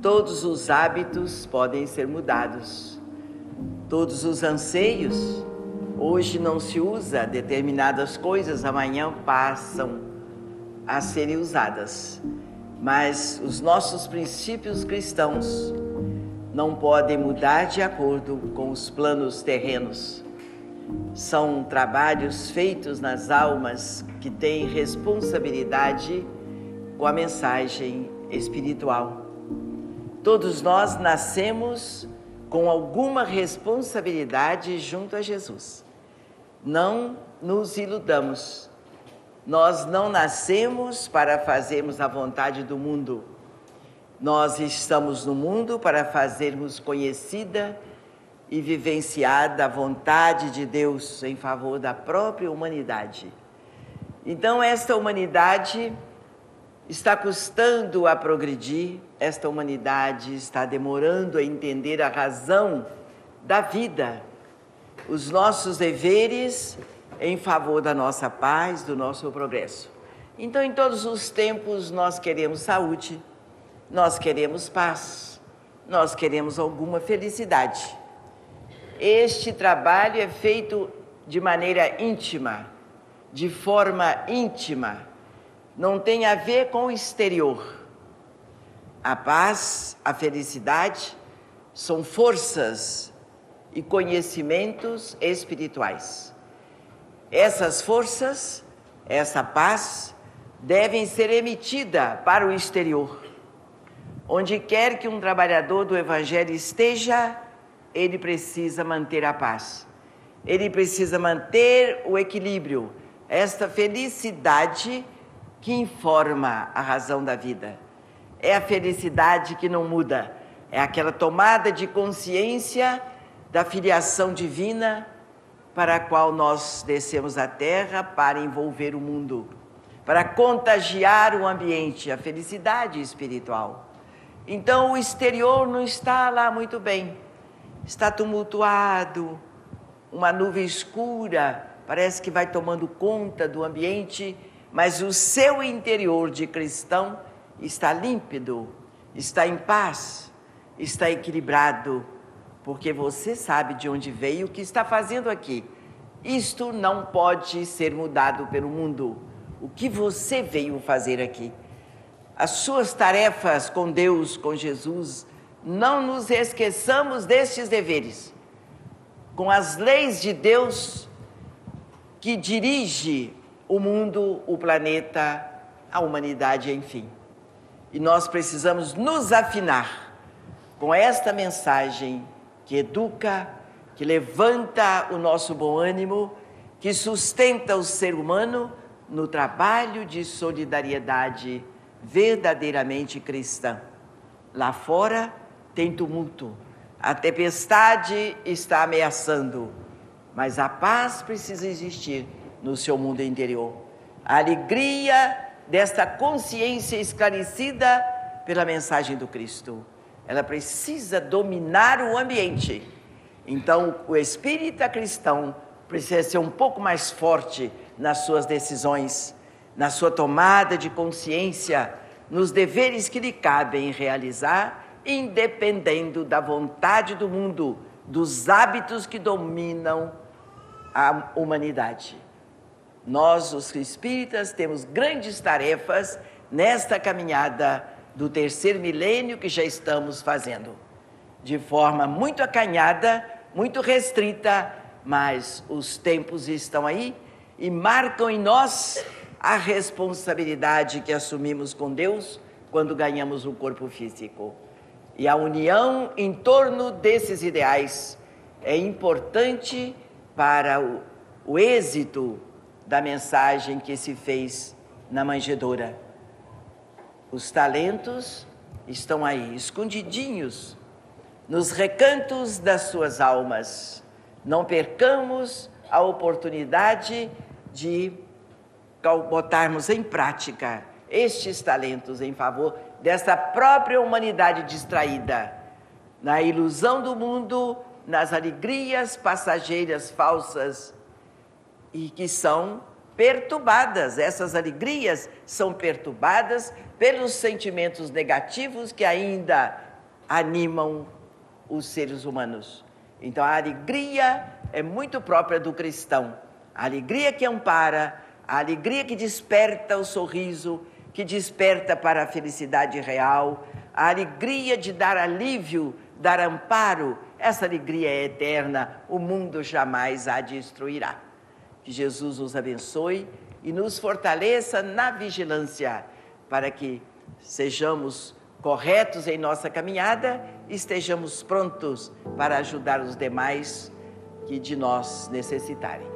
Todos os hábitos podem ser mudados. Todos os anseios. Hoje não se usa determinadas coisas, amanhã passam a serem usadas. Mas os nossos princípios cristãos não podem mudar de acordo com os planos terrenos. São trabalhos feitos nas almas que têm responsabilidade com a mensagem espiritual. Todos nós nascemos com alguma responsabilidade junto a Jesus. Não nos iludamos. Nós não nascemos para fazermos a vontade do mundo. Nós estamos no mundo para fazermos conhecida e vivenciada a vontade de Deus em favor da própria humanidade. Então, esta humanidade está custando a progredir, esta humanidade está demorando a entender a razão da vida, os nossos deveres em favor da nossa paz, do nosso progresso. Então, em todos os tempos, nós queremos saúde, nós queremos paz, nós queremos alguma felicidade. Este trabalho é feito de maneira íntima, de forma íntima, não tem a ver com o exterior. A paz, a felicidade são forças e conhecimentos espirituais. Essas forças, essa paz, devem ser emitida para o exterior. Onde quer que um trabalhador do Evangelho esteja, ele precisa manter a paz. Ele precisa manter o equilíbrio, esta felicidade que informa a razão da vida. É a felicidade que não muda, é aquela tomada de consciência da filiação divina para a qual nós descemos à terra para envolver o mundo, para contagiar o ambiente, a felicidade espiritual. Então o exterior não está lá muito bem, está tumultuado, uma nuvem escura parece que vai tomando conta do ambiente, mas o seu interior de cristão está límpido, está em paz, está equilibrado, porque você sabe de onde veio, o que está fazendo aqui. Isto não pode ser mudado pelo mundo. O que você veio fazer aqui? As suas tarefas com Deus, com Jesus, não nos esqueçamos destes deveres. Com as leis de Deus que dirige o mundo, o planeta, a humanidade, enfim. E nós precisamos nos afinar com esta mensagem que educa, que levanta o nosso bom ânimo, que sustenta o ser humano no trabalho de solidariedade verdadeiramente cristã. Lá fora tem tumulto, a tempestade está ameaçando, mas a paz precisa existir no seu mundo interior. A alegria desta consciência esclarecida pela mensagem do Cristo. Ela precisa dominar o ambiente. Então, o espírita cristão precisa ser um pouco mais forte nas suas decisões, na sua tomada de consciência, nos deveres que lhe cabem realizar, independendo da vontade do mundo, dos hábitos que dominam a humanidade. Nós, os espíritas, temos grandes tarefas nesta caminhada do terceiro milênio que já estamos fazendo. De forma muito acanhada, muito restrita, mas os tempos estão aí e marcam em nós a responsabilidade que assumimos com Deus quando ganhamos um corpo físico. E a união em torno desses ideais é importante para o, o êxito da mensagem que se fez na manjedoura. Os talentos estão aí, escondidinhos, nos recantos das suas almas. Não percamos a oportunidade de botarmos em prática estes talentos em favor dessa própria humanidade distraída, na ilusão do mundo, nas alegrias passageiras falsas e que são perturbadas. Essas alegrias são perturbadas pelos sentimentos negativos que ainda animam os seres humanos. Então a alegria é muito própria do cristão. A alegria que ampara, a alegria que desperta o sorriso, que desperta para a felicidade real, a alegria de dar alívio, dar amparo, essa alegria é eterna, o mundo jamais a destruirá. Que Jesus nos abençoe e nos fortaleça na vigilância, para que sejamos corretos em nossa caminhada e estejamos prontos para ajudar os demais que de nós necessitarem.